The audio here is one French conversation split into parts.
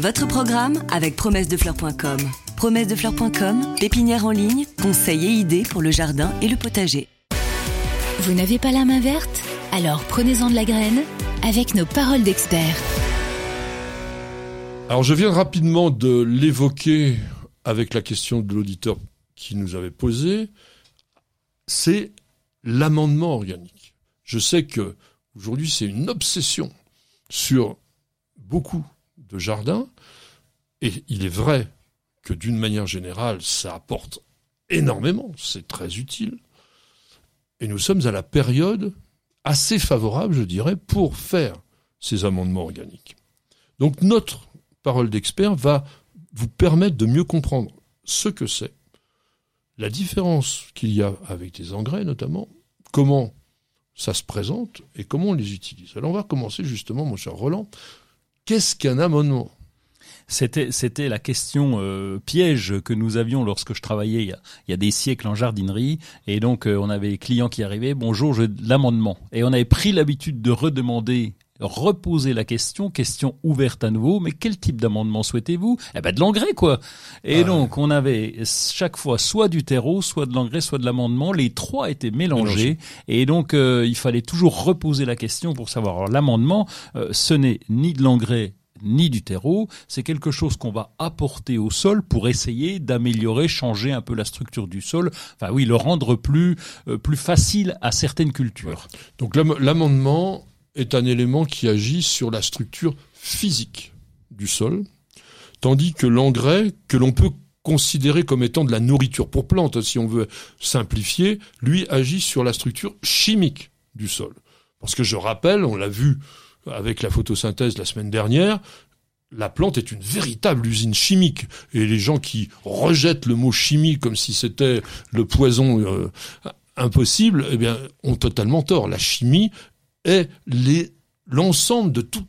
Votre programme avec promessedefleurs.com. Promessedefleurs.com, pépinière en ligne, conseils et idées pour le jardin et le potager. Vous n'avez pas la main verte? Alors prenez-en de la graine avec nos paroles d'experts. Alors je viens rapidement de l'évoquer avec la question de l'auditeur qui nous avait posé. C'est l'amendement organique. Je sais que aujourd'hui c'est une obsession sur beaucoup de jardins et il est vrai que d'une manière générale ça apporte énormément, c'est très utile. Et nous sommes à la période assez favorable, je dirais, pour faire ces amendements organiques. Donc notre parole d'expert va vous permettre de mieux comprendre ce que c'est, la différence qu'il y a avec des engrais notamment, comment ça se présente et comment on les utilise. Alors on va commencer justement, mon cher Roland. Qu'est-ce qu'un amendement c'était, c'était la question euh, piège que nous avions lorsque je travaillais il y a, des siècles en jardinerie. Et donc, euh, on avait des clients qui arrivaient, bonjour, je, l'amendement. Et on avait pris l'habitude de redemander reposer la question, question ouverte à nouveau, mais quel type d'amendement souhaitez-vous? Eh ben de l'engrais quoi. Et ah donc on avait chaque fois soit du terreau, soit de l'engrais, soit de l'amendement. Les trois étaient mélangés et donc euh, il fallait toujours reposer la question pour savoir. l'amendement, euh, ce n'est ni de l'engrais ni du terreau, c'est quelque chose qu'on va apporter au sol pour essayer d'améliorer, changer un peu la structure du sol, enfin oui, le rendre plus euh, plus facile à certaines cultures. Donc l'amendement est un élément qui agit sur la structure physique du sol, tandis que l'engrais, que l'on peut considérer comme étant de la nourriture pour plantes, si on veut simplifier, lui agit sur la structure chimique du sol. Parce que je rappelle, on l'a vu avec la photosynthèse la semaine dernière, la plante est une véritable usine chimique. Et les gens qui rejettent le mot chimie comme si c'était le poison euh, impossible, eh ont totalement tort. La chimie est l'ensemble de tout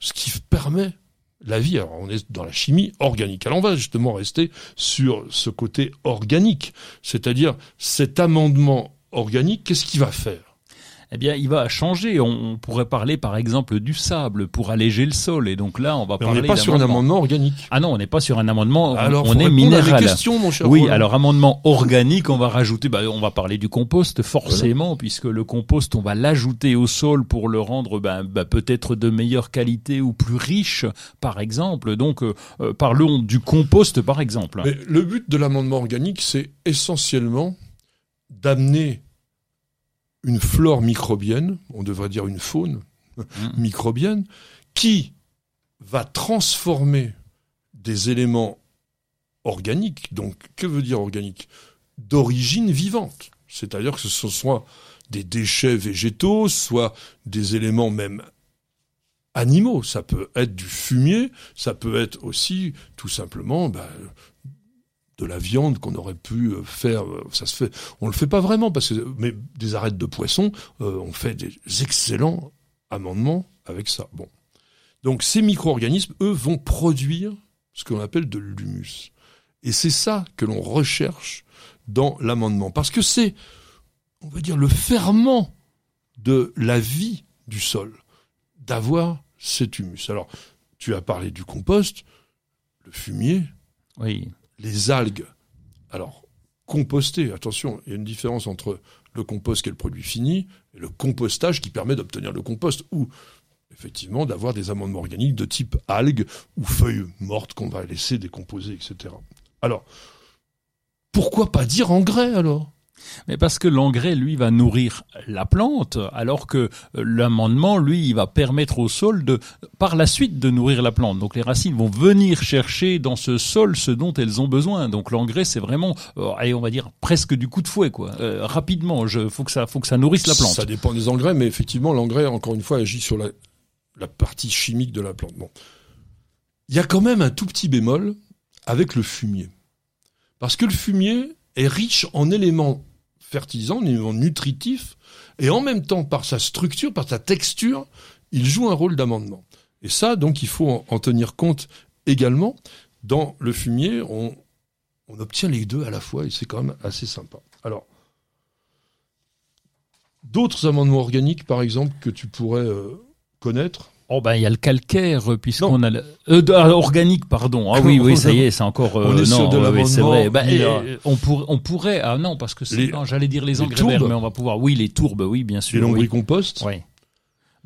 ce qui permet la vie. Alors on est dans la chimie organique. Alors on va justement rester sur ce côté organique, c'est-à-dire cet amendement organique, qu'est-ce qu'il va faire? Eh bien, il va changer. On pourrait parler, par exemple, du sable pour alléger le sol. Et donc là, on va parler. On n'est pas sur un amendement organique. Ah non, on n'est pas sur un amendement. Alors, on est minéral. questions, mon cher oui, alors amendement organique, on va rajouter. Bah, on va parler du compost forcément, puisque le compost, on va l'ajouter au sol pour le rendre bah, bah, peut-être de meilleure qualité ou plus riche, par exemple. Donc, euh, euh, parlons du compost, par exemple. Mais le but de l'amendement organique, c'est essentiellement d'amener une flore microbienne, on devrait dire une faune mmh. microbienne, qui va transformer des éléments organiques, donc que veut dire organique? D'origine vivante. C'est-à-dire que ce sont soit des déchets végétaux, soit des éléments même animaux. Ça peut être du fumier, ça peut être aussi tout simplement ben, de la viande qu'on aurait pu euh, faire. Euh, ça se fait. On le fait pas vraiment parce que mais des arêtes de poisson, euh, on fait des excellents amendements avec ça. Bon. Donc ces micro-organismes, eux, vont produire ce qu'on appelle de l'humus. Et c'est ça que l'on recherche dans l'amendement. Parce que c'est, on va dire, le ferment de la vie du sol, d'avoir cet humus. Alors, tu as parlé du compost, le fumier. Oui les algues, alors composter, attention, il y a une différence entre le compost qui est le produit fini et le compostage qui permet d'obtenir le compost ou effectivement d'avoir des amendements organiques de type algues ou feuilles mortes qu'on va laisser décomposer, etc. Alors, pourquoi pas dire engrais alors? Mais parce que l'engrais, lui, va nourrir la plante, alors que l'amendement, lui, il va permettre au sol de, par la suite, de nourrir la plante. Donc les racines vont venir chercher dans ce sol ce dont elles ont besoin. Donc l'engrais, c'est vraiment, euh, allez, on va dire presque du coup de fouet, quoi. Euh, rapidement, je, faut que ça, faut que ça nourrisse la plante. Ça dépend des engrais, mais effectivement, l'engrais, encore une fois, agit sur la, la partie chimique de la plante. Bon, il y a quand même un tout petit bémol avec le fumier, parce que le fumier est riche en éléments fertilisants, en éléments nutritifs, et en même temps, par sa structure, par sa texture, il joue un rôle d'amendement. Et ça, donc, il faut en tenir compte également. Dans le fumier, on, obtient les deux à la fois, et c'est quand même assez sympa. Alors, d'autres amendements organiques, par exemple, que tu pourrais euh, connaître? Oh ben il y a le calcaire euh, puisqu'on a le, euh, ah, organique pardon. Ah oui oui ça y est c'est encore euh, on est non de c'est vrai. Bah, on pourrait on pourrait ah non parce que c'est j'allais dire les engrais verts mais on va pouvoir oui les tourbes oui bien sûr les lombricompost oui.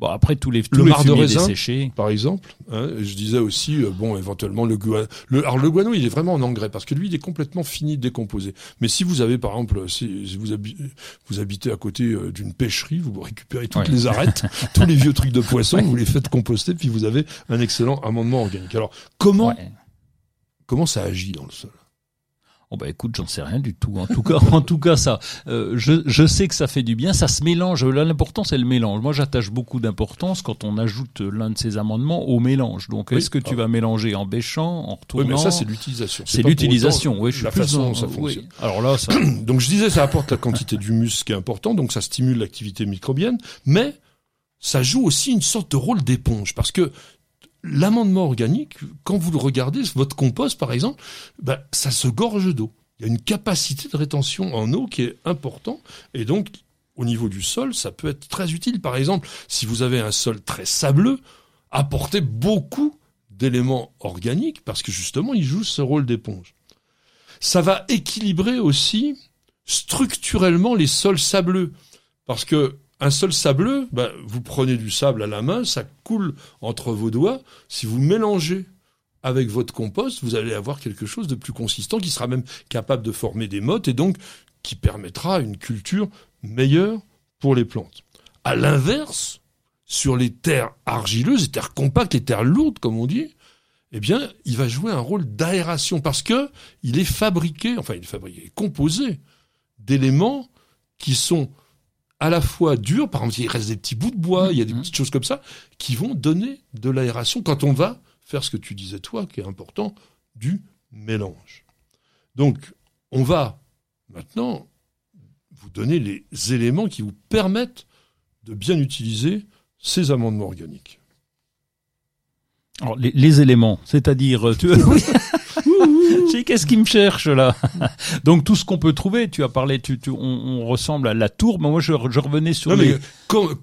Bon, après tous les, tous le les mar de raisin, desséchés. par exemple. Hein, je disais aussi, euh, bon, éventuellement le guano. Le, alors le guano, il est vraiment en engrais parce que lui, il est complètement fini, décomposé. Mais si vous avez, par exemple, si, vous, habitez, vous habitez à côté euh, d'une pêcherie, vous récupérez toutes les arêtes, tous les vieux trucs de poisson, vous les faites composter, puis vous avez un excellent amendement organique. Alors comment comment ça agit dans le sol? Oh bah écoute, j'en sais rien du tout. En tout cas, en tout cas, ça, euh, je, je sais que ça fait du bien. Ça se mélange. Là, l'important c'est le mélange. Moi, j'attache beaucoup d'importance quand on ajoute l'un de ces amendements au mélange. Donc, est-ce que tu vas mélanger en bêchant, en retournant Oui, mais ça c'est l'utilisation. C'est l'utilisation. Oui, je suis la façon dont ça fonctionne. Alors là, ça... donc je disais, ça apporte la quantité d'humus qui est important. Donc ça stimule l'activité microbienne, mais ça joue aussi une sorte de rôle d'éponge parce que l'amendement organique, quand vous le regardez, votre compost par exemple, ben, ça se gorge d'eau. Il y a une capacité de rétention en eau qui est importante et donc au niveau du sol, ça peut être très utile. Par exemple, si vous avez un sol très sableux, apportez beaucoup d'éléments organiques parce que justement, il joue ce rôle d'éponge. Ça va équilibrer aussi structurellement les sols sableux parce que un sol sableux, ben, vous prenez du sable à la main, ça coule entre vos doigts. Si vous mélangez avec votre compost, vous allez avoir quelque chose de plus consistant qui sera même capable de former des mottes et donc qui permettra une culture meilleure pour les plantes. À l'inverse, sur les terres argileuses, les terres compactes, les terres lourdes, comme on dit, eh bien, il va jouer un rôle d'aération parce que il est fabriqué, enfin, il est fabriqué, composé d'éléments qui sont à la fois dur, par exemple, il reste des petits bouts de bois, il y a des mhm. petites choses comme ça, qui vont donner de l'aération quand on va faire ce que tu disais toi, qui est important, du mélange. Donc, on va maintenant vous donner les éléments qui vous permettent de bien utiliser ces amendements organiques. Alors, les, éléments, c'est-à-dire, tu... qu'est-ce qui me cherche là Donc tout ce qu'on peut trouver, tu as parlé, tu, on, ressemble à la tour, mais moi je, revenais sur les...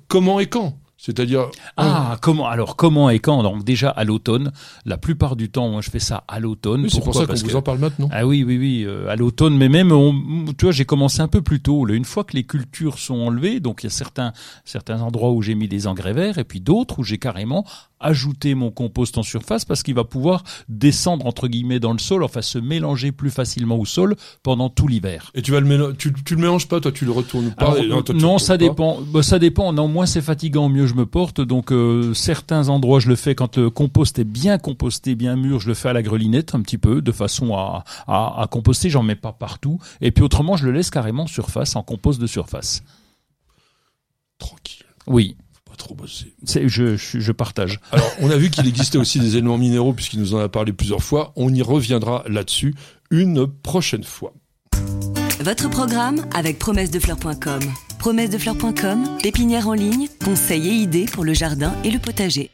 comment et quand? C'est-à-dire ah comment alors comment et quand? Donc déjà à l'automne. La plupart du temps moi je fais ça à l'automne. Oui, c'est pour ça qu'on vous en parle maintenant. Ah oui oui oui euh, à l'automne. Mais même tu vois j'ai commencé un peu plus tôt. Là, une fois que les cultures sont enlevées donc il y a certains certains endroits où j'ai mis des engrais verts et puis d'autres où j'ai carrément ajouter mon compost en surface parce qu'il va pouvoir descendre entre guillemets dans le sol, enfin se mélanger plus facilement au sol pendant tout l'hiver. Et tu vas le tu, tu le mélanges pas, toi tu le retournes pas? Non, ça dépend. Bah, ça dépend. Non, moins c'est fatigant, mieux je me porte. Donc euh, certains endroits je le fais quand le compost est bien composté, bien mûr, je le fais à la grelinette un petit peu de façon à à, à composter. J'en mets pas partout. Et puis autrement, je le laisse carrément surface en compost de surface. Tranquille. Oui trop bosser. Je, je, je, partage. Alors, on a vu qu'il existait aussi des éléments minéraux, puisqu'il nous en a parlé plusieurs fois. On y reviendra là-dessus une prochaine fois. Votre programme avec promessedefleurs.com. Promessedefleurs.com, pépinière en ligne, conseils et idées pour le jardin et le potager.